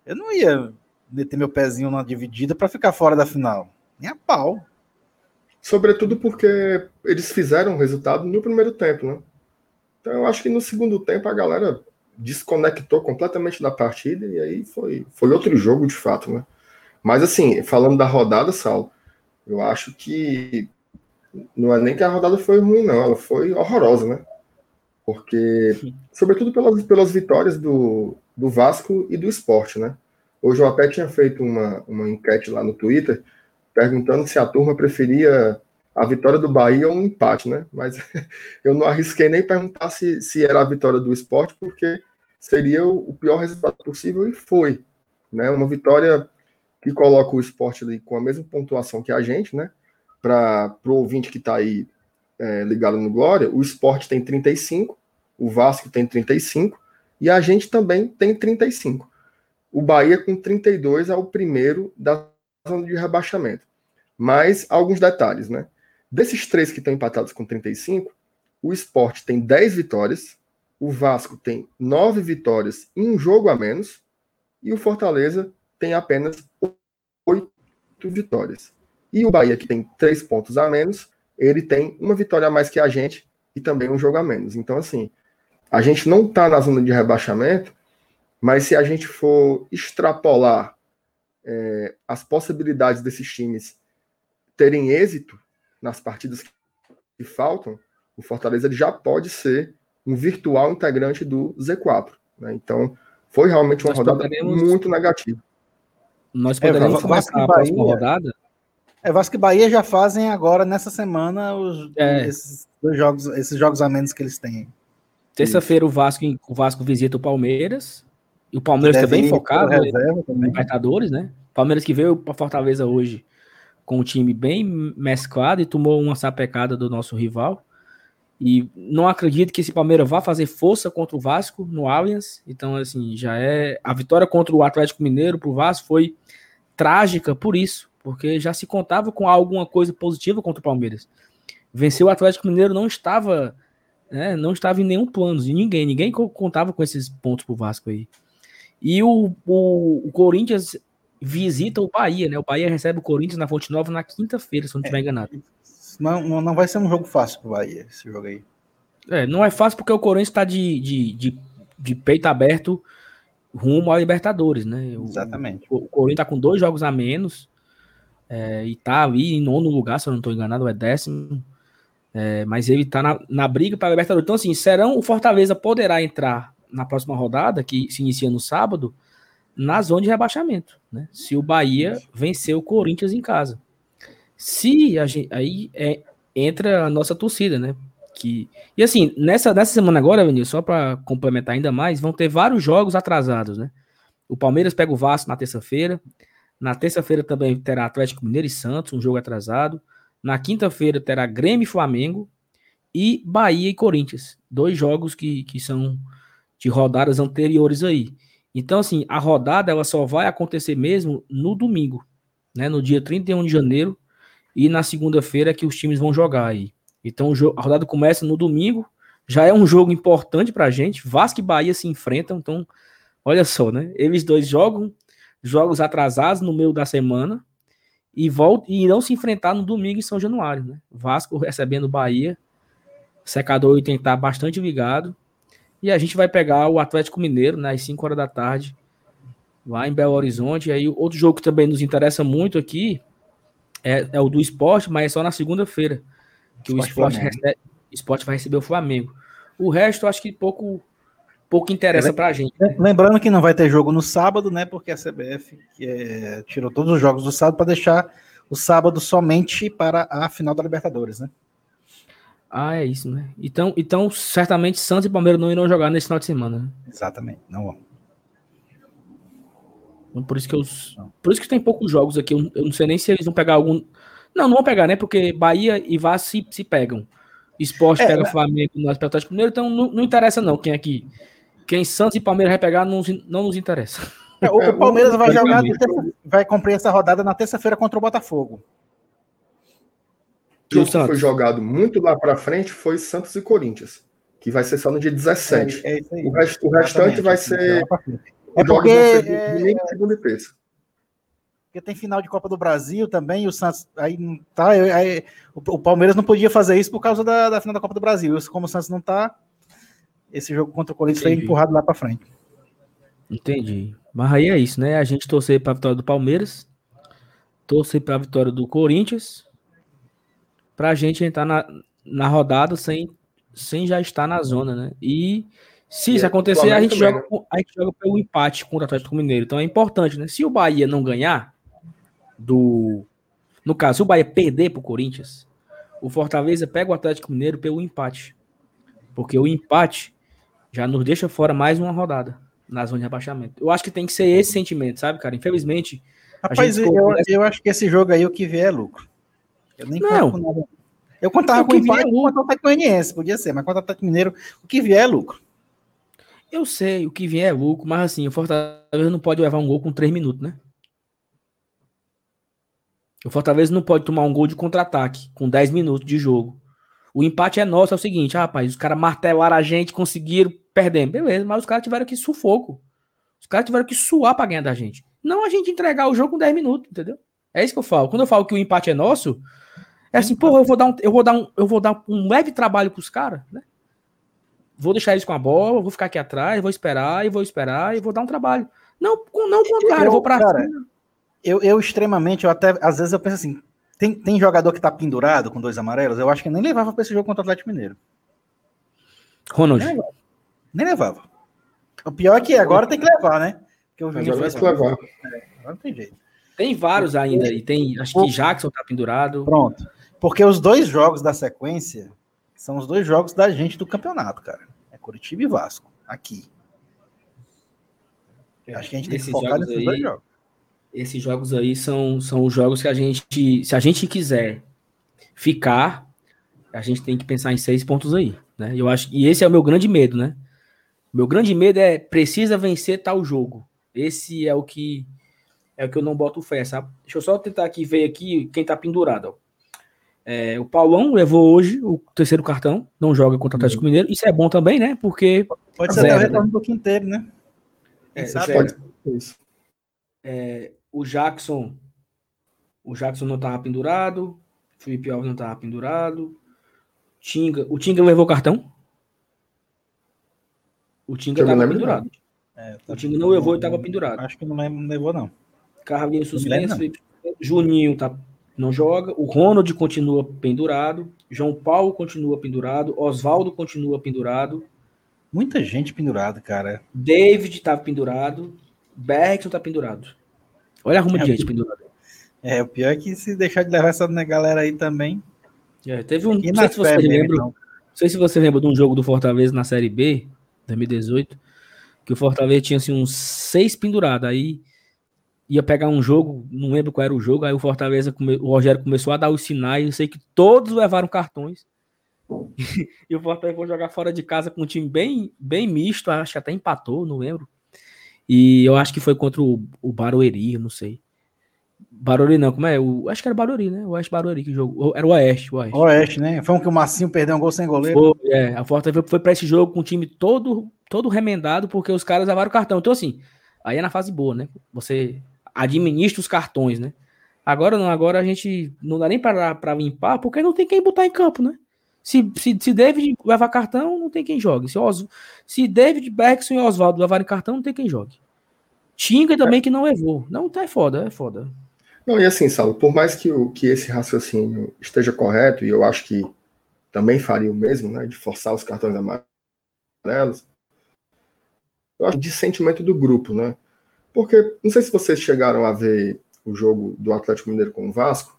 eu não ia meter meu pezinho na dividida para ficar fora da final. Nem a pau. Sobretudo porque eles fizeram o resultado no primeiro tempo, né? Então eu acho que no segundo tempo a galera desconectou completamente da partida e aí foi, foi outro jogo de fato, né? Mas assim, falando da rodada, Saulo, eu acho que não é nem que a rodada foi ruim, não, ela foi horrorosa, né? Porque, sobretudo pelas, pelas vitórias do, do Vasco e do esporte, né? Hoje eu até tinha feito uma, uma enquete lá no Twitter perguntando se a turma preferia a vitória do Bahia ou um empate, né? Mas eu não arrisquei nem perguntar se, se era a vitória do esporte, porque seria o, pior resultado possível e foi. Né? Uma vitória que coloca o esporte ali com a mesma pontuação que a gente, né? Para o ouvinte que está aí é, ligado no Glória, o esporte tem 35, o Vasco tem 35 e a gente também tem 35. O Bahia com 32 é o primeiro da zona de rebaixamento. Mas alguns detalhes, né? Desses três que estão empatados com 35, o esporte tem 10 vitórias, o Vasco tem 9 vitórias e um jogo a menos, e o Fortaleza tem apenas 8 vitórias. E o Bahia, que tem 3 pontos a menos, ele tem uma vitória a mais que a gente e também um jogo a menos. Então, assim, a gente não está na zona de rebaixamento, mas se a gente for extrapolar é, as possibilidades desses times terem êxito nas partidas que faltam, o Fortaleza já pode ser um virtual integrante do Z4. Né? Então, foi realmente uma Nós rodada poderemos... muito negativa. Nós poderemos é, começar a próxima rodada. É, Vasco e Bahia já fazem agora, nessa semana, os, é. esses dois jogos, esses jogos a menos que eles têm. Terça-feira o Vasco, o Vasco visita o Palmeiras. E o Palmeiras está bem focado né, Libertadores, né? Palmeiras que veio para Fortaleza hoje com o time bem mesclado e tomou uma sapecada do nosso rival. E não acredito que esse Palmeiras vá fazer força contra o Vasco no Allianz. Então, assim, já é. A vitória contra o Atlético Mineiro para o Vasco foi trágica por isso, porque já se contava com alguma coisa positiva contra o Palmeiras. Vencer o Atlético Mineiro não estava. Né, não estava em nenhum plano de ninguém. Ninguém contava com esses pontos para o Vasco aí. E o, o, o Corinthians visita o Bahia, né? O Bahia recebe o Corinthians na Fonte Nova na quinta-feira, se não estiver é, enganado. Não, não vai ser um jogo fácil pro Bahia, esse jogo aí. É, não é fácil porque o Corinthians está de, de, de, de, peito aberto rumo à Libertadores, né? Exatamente. O, o Corinthians está com dois jogos a menos é, e tá ali em nono lugar, se eu não estou enganado, é décimo. É, mas ele está na, na briga para a Libertadores. Então, assim, serão o Fortaleza poderá entrar na próxima rodada, que se inicia no sábado, na zona de rebaixamento, né? Se o Bahia vencer o Corinthians em casa. Se a gente, aí é, entra a nossa torcida, né? Que, e assim, nessa, nessa semana agora, Vinícius, só para complementar ainda mais, vão ter vários jogos atrasados, né? O Palmeiras pega o Vasco na terça-feira. Na terça-feira também terá Atlético Mineiro e Santos, um jogo atrasado. Na quinta-feira terá Grêmio e Flamengo. E Bahia e Corinthians. Dois jogos que, que são de rodadas anteriores aí. Então, assim, a rodada ela só vai acontecer mesmo no domingo, né? No dia 31 de janeiro e na segunda-feira que os times vão jogar aí. Então, a rodada começa no domingo, já é um jogo importante pra gente. Vasco e Bahia se enfrentam, então, olha só, né? Eles dois jogam jogos atrasados no meio da semana e voltam e irão se enfrentar no domingo em São Januário, né? Vasco recebendo Bahia, secador que estar bastante ligado. E a gente vai pegar o Atlético Mineiro, né, às 5 horas da tarde, lá em Belo Horizonte. E aí, outro jogo que também nos interessa muito aqui é, é o do esporte, mas é só na segunda-feira. Que esporte o esporte, recebe, esporte vai receber o Flamengo. O resto, acho que pouco, pouco interessa é, pra gente. Né? Lembrando que não vai ter jogo no sábado, né? Porque a CBF é, tirou todos os jogos do sábado para deixar o sábado somente para a final da Libertadores, né? Ah, é isso, né? Então, então certamente Santos e Palmeiras não irão jogar nesse final de semana. Né? Exatamente, não vão. Então, por isso que eu, por isso que tem poucos jogos aqui. Eu, eu, não sei nem se eles vão pegar algum. Não, não vão pegar, né? Porque Bahia e Vasco se, se pegam. Esporte é, pega né? Flamengo no Atlético Mineiro, então não, não interessa não quem aqui. Quem Santos e Palmeiras vai pegar não, não nos interessa. É, o, o Palmeiras vai jogar, vai cumprir essa rodada na terça-feira contra o Botafogo. Jogo que foi jogado muito lá para frente foi Santos e Corinthians, que vai ser só no dia 17. É, é o, rest, o restante vai ser. É porque. É, segunda e terça. Porque tem final de Copa do Brasil também, e o Santos. Aí não tá. Aí, o, o, Palmeiras não podia fazer isso por causa da, da final da Copa do Brasil. Como o Santos não tá, esse jogo contra o Corinthians Entendi. foi empurrado lá para frente. Entendi. Mas aí é isso, né? A gente torcer para a vitória do Palmeiras, torcer para a vitória do Corinthians, para a gente entrar na, na rodada sem, sem já estar na zona, né? E se isso é acontecer, a gente, joga, né? a gente joga pelo empate contra o Atlético Mineiro. Então é importante, né? Se o Bahia não ganhar, do. No caso, se o Bahia perder para o Corinthians, o Fortaleza pega o Atlético Mineiro pelo empate. Porque o empate já nos deixa fora mais uma rodada na zona de rebaixamento. Eu acho que tem que ser esse sentimento, sabe, cara? Infelizmente. Rapaz, eu, eu acho que esse jogo aí o que vier é lucro. Eu nem não. com. Eu contava com o empate é contra o Atlético Goianiense, podia ser, mas contra o Atlético Mineiro, o que vier é lucro. Eu sei, o que vier é lucro, mas assim, o Fortaleza não pode levar um gol com 3 minutos, né? O Fortaleza não pode tomar um gol de contra-ataque com 10 minutos de jogo. O empate é nosso, é o seguinte, ah, rapaz, os caras martelaram a gente, conseguiram, perdendo. Beleza, mas os caras tiveram que sufoco. Os caras tiveram que suar pra ganhar da gente. Não a gente entregar o jogo com 10 minutos, entendeu? É isso que eu falo. Quando eu falo que o empate é nosso, é assim, porra, eu vou dar um, eu vou dar um, eu vou dar um leve trabalho pros caras, né? Vou deixar eles com a bola, vou ficar aqui atrás, vou esperar e vou esperar e vou dar um trabalho. Não, não o contrário, eu, eu vou pra cara, eu, eu extremamente, eu até, às vezes eu penso assim, tem, tem jogador que tá pendurado com dois amarelos, eu acho que nem levava pra esse jogo contra o Atlético Mineiro. Ronald. Nem levava. Nem levava. O pior é que agora tem que levar, né? Porque o jogo vai levar. É, agora não tem jeito. Tem vários ainda, e tem, acho que Jackson tá pendurado. Pronto. Porque os dois jogos da sequência são os dois jogos da gente do campeonato, cara. É Curitiba e Vasco, aqui. Acho que a gente tem que focar nesses aí, dois jogos. Esses jogos aí são, são os jogos que a gente, se a gente quiser ficar, a gente tem que pensar em seis pontos aí, né? Eu acho e esse é o meu grande medo, né? Meu grande medo é precisa vencer tal jogo. Esse é o que é o que eu não boto fé, sabe? Deixa eu só tentar aqui ver aqui quem tá pendurado, ó. É, o Paulão levou hoje o terceiro cartão, não joga contra o Atlético uhum. Mineiro. Isso é bom também, né? Porque. Pode ser zero, até o retorno né? do quinteiro, né? É, pode isso. É, o Jackson. O Jackson não estava pendurado. O Felipe Alves não estava pendurado. Tinga, o Tinga levou o cartão? O Tinga estava pendurado. É, tá o Tinga não levou e estava pendurado. Acho que não levou, não. Carlinhos suspenso. Juninho tá não joga. O Ronald continua pendurado. João Paulo continua pendurado. Oswaldo continua pendurado. Muita gente pendurada, cara. David tá pendurado. Bergson tá pendurado. Olha a rumo é, de gente pendurada. É, o pior é que se deixar de levar essa galera aí também. É, teve um. Não sei, se você lembra, não sei se você lembra de um jogo do Fortaleza na Série B, 2018, que o Fortaleza tinha assim, uns seis pendurados. Aí ia pegar um jogo, não lembro qual era o jogo, aí o Fortaleza, o Rogério começou a dar os sinais, eu sei que todos levaram cartões. e o Fortaleza foi jogar fora de casa com um time bem, bem misto, acho que até empatou, não lembro. E eu acho que foi contra o, o Barueri, não sei. Barueri não, como é? O, acho que era Barueri, né? O Oeste Barueri que jogou. Era o Oeste, o Oeste. Oeste, né? Foi um que o Massinho perdeu um gol sem goleiro. Foi, é, a Fortaleza foi para esse jogo com o time todo, todo remendado, porque os caras levaram o cartão. Então, assim, aí é na fase boa, né? Você administra os cartões, né? Agora não, agora a gente não dá nem para limpar, porque não tem quem botar em campo, né? Se, se, se David levar cartão, não tem quem jogue. Se, Os, se David, Bergson e Oswaldo levarem cartão, não tem quem jogue. Tinga também que não levou. Não, tá é foda, é foda. Não, e assim, Saulo, por mais que, o, que esse raciocínio esteja correto, e eu acho que também faria o mesmo, né, de forçar os cartões amarelos, eu acho de sentimento do grupo, né? Porque não sei se vocês chegaram a ver o jogo do Atlético Mineiro com o Vasco,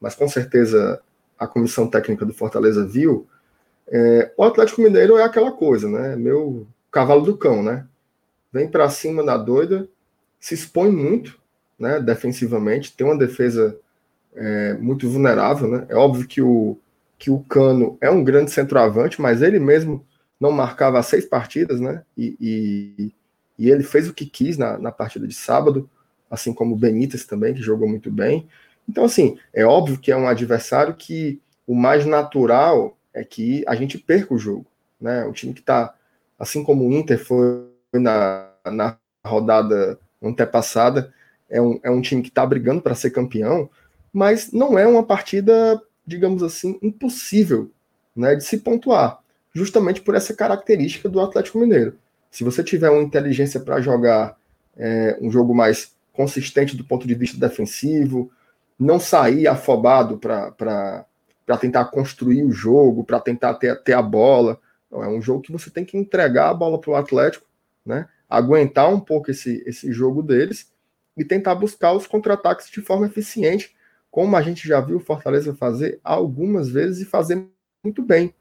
mas com certeza a comissão técnica do Fortaleza viu. É, o Atlético Mineiro é aquela coisa, né? Meu cavalo do cão, né? Vem para cima na doida, se expõe muito, né? Defensivamente, tem uma defesa é, muito vulnerável, né? É óbvio que o, que o Cano é um grande centroavante, mas ele mesmo não marcava seis partidas, né? E, e, e ele fez o que quis na, na partida de sábado, assim como o Benítez também, que jogou muito bem. Então, assim, é óbvio que é um adversário que o mais natural é que a gente perca o jogo. Né? O time que está, assim como o Inter foi na, na rodada antepassada, é um, é um time que está brigando para ser campeão, mas não é uma partida, digamos assim, impossível né, de se pontuar, justamente por essa característica do Atlético Mineiro. Se você tiver uma inteligência para jogar é, um jogo mais consistente do ponto de vista defensivo, não sair afobado para tentar construir o jogo, para tentar ter, ter a bola. Não, é um jogo que você tem que entregar a bola para o Atlético, né? aguentar um pouco esse, esse jogo deles e tentar buscar os contra-ataques de forma eficiente, como a gente já viu o Fortaleza fazer algumas vezes e fazer muito bem.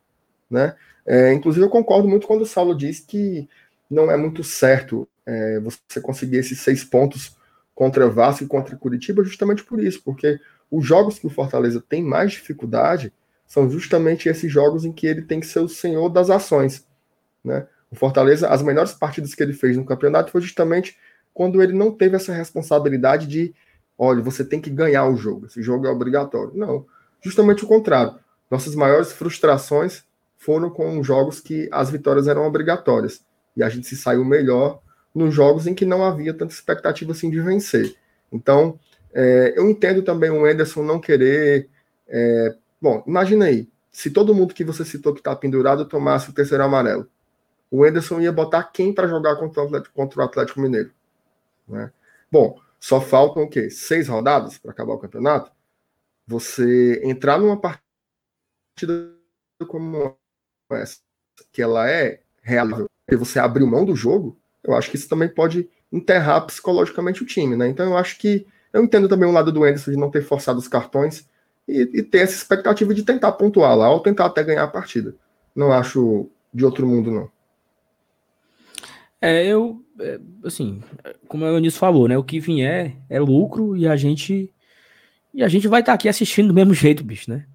Né? É, inclusive, eu concordo muito quando o Saulo diz que não é muito certo é, você conseguir esses seis pontos contra Vasco e contra Curitiba, justamente por isso, porque os jogos que o Fortaleza tem mais dificuldade são justamente esses jogos em que ele tem que ser o senhor das ações. Né? O Fortaleza, as melhores partidas que ele fez no campeonato foi justamente quando ele não teve essa responsabilidade de, olha, você tem que ganhar o jogo, esse jogo é obrigatório. Não, justamente o contrário. Nossas maiores frustrações foram com jogos que as vitórias eram obrigatórias e a gente se saiu melhor nos jogos em que não havia tanta expectativa assim de vencer. Então, é, eu entendo também o Anderson não querer. É, bom, imagina aí, se todo mundo que você citou que está pendurado tomasse o terceiro amarelo o Enderson ia botar quem para jogar contra o, Atlético, contra o Atlético Mineiro? Né? Bom, só faltam o quê? Seis rodadas para acabar o campeonato? Você entrar numa partida como essa, que ela é real, e você abrir mão do jogo, eu acho que isso também pode enterrar psicologicamente o time, né? Então eu acho que eu entendo também o lado do Anderson de não ter forçado os cartões e, e ter essa expectativa de tentar pontuar lá ou tentar até ganhar a partida. Não acho de outro mundo, não. É, eu, é, assim, como o Eunice falou, né? O que vier é lucro e a gente e a gente vai estar tá aqui assistindo do mesmo jeito, bicho, né?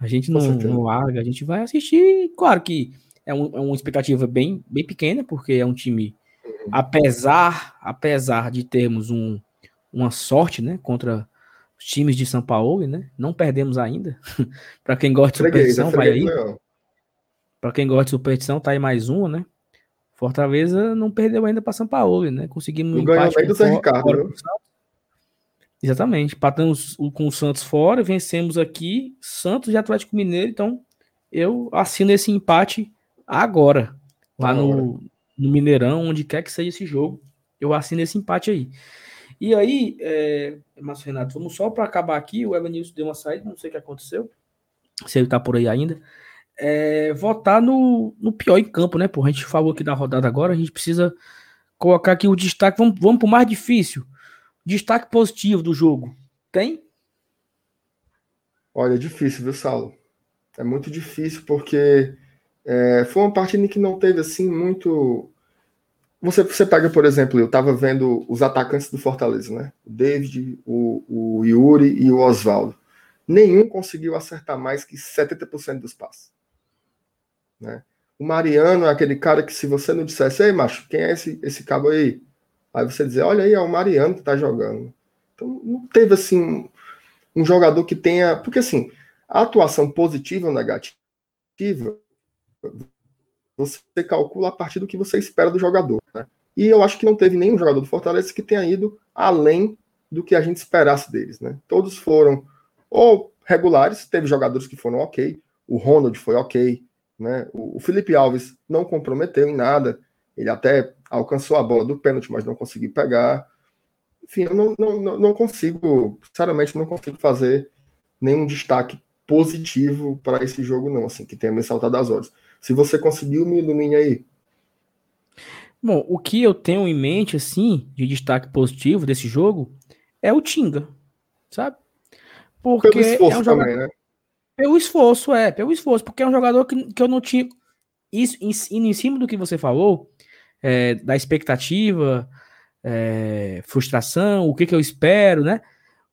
A gente não, não larga, a gente vai assistir. Claro que é, um, é uma expectativa bem, bem pequena, porque é um time, apesar, apesar de termos um, uma sorte, né, contra os times de São Paulo, né? Não perdemos ainda. para quem gosta de superstição, vai aí. Para quem gosta de superstição, tá aí mais uma, né? Fortaleza não perdeu ainda para São Paulo, né? Conseguimos um empate com, do for, Ricardo, fora com Exatamente. Empatamos com o Santos fora, vencemos aqui, Santos e Atlético Mineiro, então eu assino esse empate agora, lá no, no, Mineirão, onde quer que seja esse jogo, eu assino esse empate aí. E aí, é, Márcio Renato, vamos só para acabar aqui, o Evanilson deu uma saída, não sei o que aconteceu, se ele tá por aí ainda é, votar no, no pior em campo, né? Pô, a gente falou aqui da rodada agora, a gente precisa colocar aqui o destaque. Vamos, vamos para o mais difícil. Destaque positivo do jogo. Tem? Olha, é difícil, viu, Saulo? É muito difícil porque é, foi uma partida que não teve assim muito. Você, você pega, por exemplo, eu estava vendo os atacantes do Fortaleza, né? O David, o, o Yuri e o Oswaldo. Nenhum conseguiu acertar mais que 70% dos passos. Né? O Mariano é aquele cara que, se você não dissesse, ei, macho, quem é esse, esse cabo aí? Aí você dizer, olha aí, é o Mariano que tá jogando. Então, não teve, assim, um jogador que tenha. Porque, assim, a atuação positiva ou negativa, você calcula a partir do que você espera do jogador. Né? E eu acho que não teve nenhum jogador do Fortaleza que tenha ido além do que a gente esperasse deles. Né? Todos foram ou regulares, teve jogadores que foram ok, o Ronald foi ok, né? O, Felipe Alves não comprometeu em nada, ele até alcançou a bola do pênalti, mas não conseguiu pegar. Enfim, eu não, não, não consigo, sinceramente, não consigo fazer nenhum destaque positivo para esse jogo, não, assim, que tenha me saltado as horas. Se você conseguiu, me ilumine aí. Bom, o que eu tenho em mente, assim, de destaque positivo desse jogo é o Tinga, sabe? Porque Pelo esforço é um jogador... também, né? Pelo esforço, é, pelo esforço, porque é um jogador que, que eu não tinha. Isso, em, em cima do que você falou, é, da expectativa, é, frustração, o que, que eu espero, né?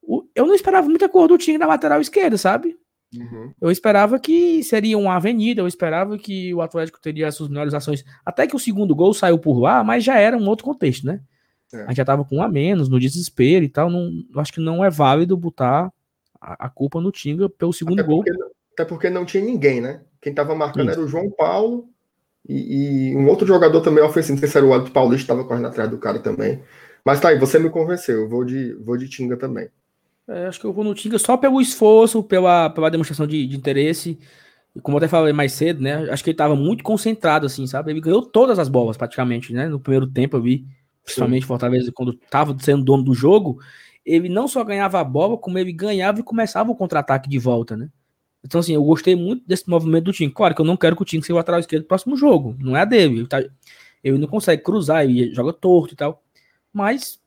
O, eu não esperava muita cor do time na lateral esquerda, sabe? Uhum. Eu esperava que seria uma avenida, eu esperava que o Atlético teria as suas melhores ações. Até que o segundo gol saiu por lá, mas já era um outro contexto, né? É. A gente já tava com um a menos, no desespero e tal. Não, acho que não é válido botar a, a culpa no Tinga pelo segundo gol. até porque não tinha ninguém, né? Quem estava marcando Isso. era o João Paulo e, e, um outro jogador também ofensivo, não sei se era o Alto Paulista, estava correndo atrás do cara também. Mas tá aí, você me convenceu, eu vou de, vou de Tinga também. É, acho que eu vou no Tinga só pelo esforço, pela, pela demonstração de, de interesse. Como eu até falei mais cedo, né? Acho que ele estava muito concentrado, assim, sabe? Ele ganhou todas as bolas, praticamente, né? No primeiro tempo eu vi, principalmente Fortaleza, quando estava sendo dono do jogo, ele não só ganhava a bola, como ele ganhava e começava o contra-ataque de volta, né? Então, assim, eu gostei muito desse movimento do time. Claro que eu não quero que o time seja o lateral esquerdo no próximo jogo. Não é a dele. Ele, tá, ele não consegue cruzar, ele joga torto e tal. Mas,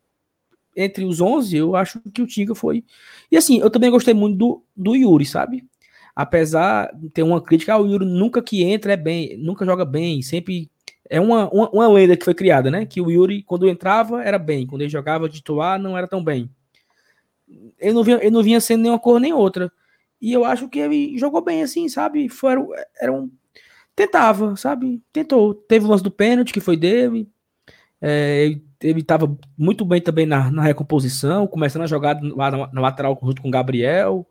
entre os 11, eu acho que o Tinga foi. E, assim, eu também gostei muito do, do Yuri, sabe? Apesar de ter uma crítica, ah, o Yuri nunca que entra é bem, nunca joga bem, sempre. É uma, uma, uma lenda que foi criada, né? Que o Yuri, quando entrava, era bem. Quando ele jogava de titular, não era tão bem. Ele não vinha, ele não vinha sendo nenhuma cor nem outra. E eu acho que ele jogou bem, assim, sabe? Foi, era um. Tentava, sabe? Tentou. Teve o lance do pênalti, que foi dele. É, ele estava muito bem também na, na, recomposição, começando a jogar lá na, na, lateral junto com o Gabriel.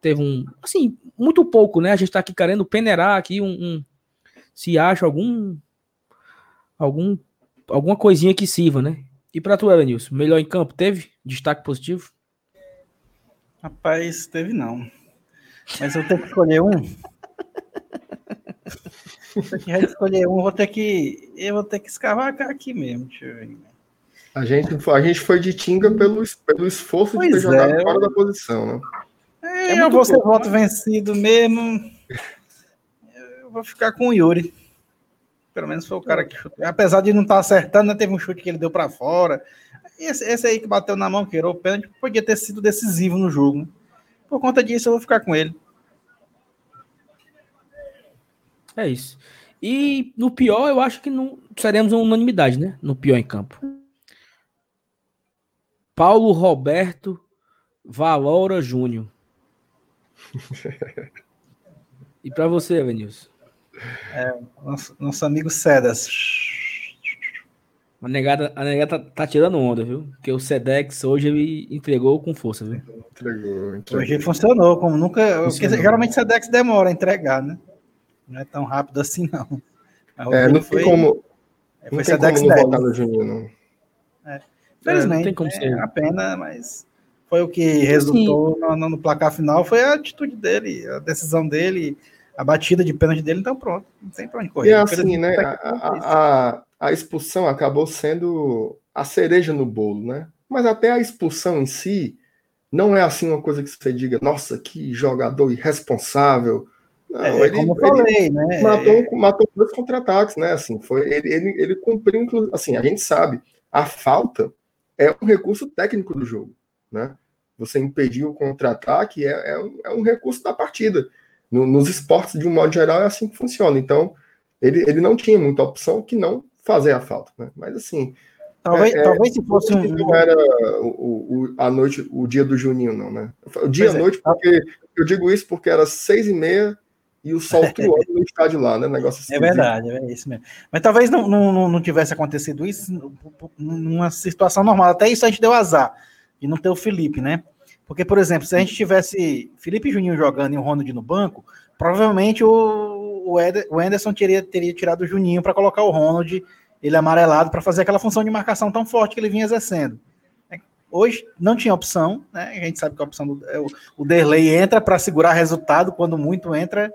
Teve um. Assim, muito pouco, né? A gente está aqui querendo peneirar aqui um, um. se acha algum. Algum. Alguma coisinha que sirva, né? E para tu, Elenilson, melhor em campo, teve destaque positivo? Rapaz, teve não. Mas eu tenho que escolher um. Se eu escolher um, vou ter que. Eu vou ter que escavacar aqui mesmo. Deixa eu ver. A gente, a gente foi de Tinga pelo, pelo esforço pois de ter é, jogado fora da posição, né? É, é eu vou ser voto vencido mesmo. Eu vou ficar com o Yuri. Pelo menos foi o cara que chutou. Apesar de não estar tá acertando, né, teve um chute que ele deu para fora. Esse, esse, aí que bateu na mão, que era o pênalti, podia ter sido decisivo no jogo. Né? Por conta disso, eu vou ficar com ele. É isso. E no pior, eu acho que não seremos uma unanimidade, né? No pior em campo. Paulo Roberto Valora Júnior. e para você, Vinícius? É, nosso, nosso amigo Cedas. A negada, a negada tá, tá, tirando onda, viu? Porque o Sedex hoje ele entregou com força, viu? Entregou, entregou. Hoje funcionou, como nunca. Porque geralmente o Sedex demora a entregar, né? Não é tão rápido assim, não. É, não foi, como. É, foi não Sedex como não no Juninho, não. É. Infelizmente, é, não tem como é ser. a pena, mas foi o que resultou no, no, placar final, foi a atitude dele, a decisão dele, a batida de pênalti dele, então pronto, não tem pra onde correr. E assim, né, a, a, a expulsão acabou sendo a cereja no bolo, né? Mas até a expulsão em si não é assim uma coisa que você diga, nossa, que jogador irresponsável. Não, é, ele, como eu falei, né? Matou, é... matou dois contra-ataques, né? Assim, foi, ele, ele, ele cumpriu, assim, a gente sabe, a falta é um recurso técnico do jogo, né? Você impedir o contra-ataque é, é, um, é um recurso da partida. No, nos esportes, de um modo geral, é assim que funciona. Então, ele, ele não tinha muita opção que não fazer a falta, né? Mas assim. Talvez, é, talvez se fosse um. Não era o, o, a noite, o dia do Juninho, não, né? O dia à é. noite, porque eu digo isso porque era seis e meia e o sol truando no estádio lá, né? Negócio assim. É verdade, é isso mesmo. Mas talvez não, não, não tivesse acontecido isso numa situação normal. Até isso a gente deu azar de não ter o Felipe, né? Porque, por exemplo, se a gente tivesse Felipe Juninho jogando e o Ronald no banco, provavelmente o, o, Eder, o Anderson teria, teria tirado o Juninho para colocar o Ronald, ele amarelado, para fazer aquela função de marcação tão forte que ele vinha exercendo. Hoje não tinha opção, né? A gente sabe que a opção do é, o, o Derley entra para segurar resultado, quando muito entra.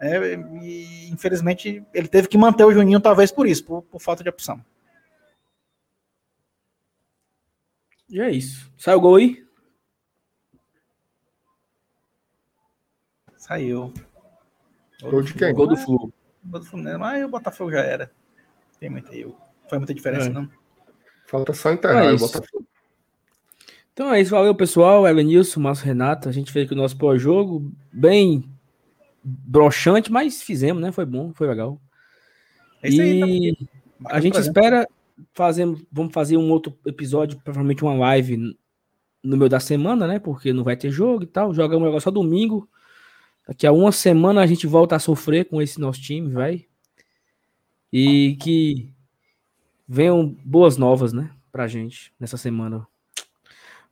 É, e infelizmente ele teve que manter o Juninho, talvez por isso, por, por falta de opção. E é isso. Saiu o gol aí? Saiu. Gol de quem? Gol do Flu. Gol do Fluminense, mas o Botafogo já era. Tem muita, foi muita diferença, é. não. Falta só enterrar é o Botafogo. Então é isso, valeu pessoal, Elenilson, Márcio Renato, a gente fez aqui o nosso pós-jogo, bem broxante, mas fizemos, né? Foi bom, foi legal. É e aí, tá a gente espera fazer, vamos fazer um outro episódio, provavelmente uma live no meio da semana, né? Porque não vai ter jogo e tal. Jogamos negócio só domingo. Daqui a uma semana a gente volta a sofrer com esse nosso time, vai. E que venham boas novas, né, pra gente nessa semana.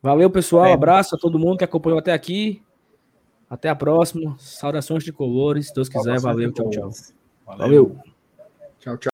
Valeu, pessoal. É. Abraço a todo mundo que acompanhou até aqui. Até a próxima. Saudações de colores. Se Deus quiser. Valeu. Tchau, tchau. Valeu. Valeu. Tchau, tchau.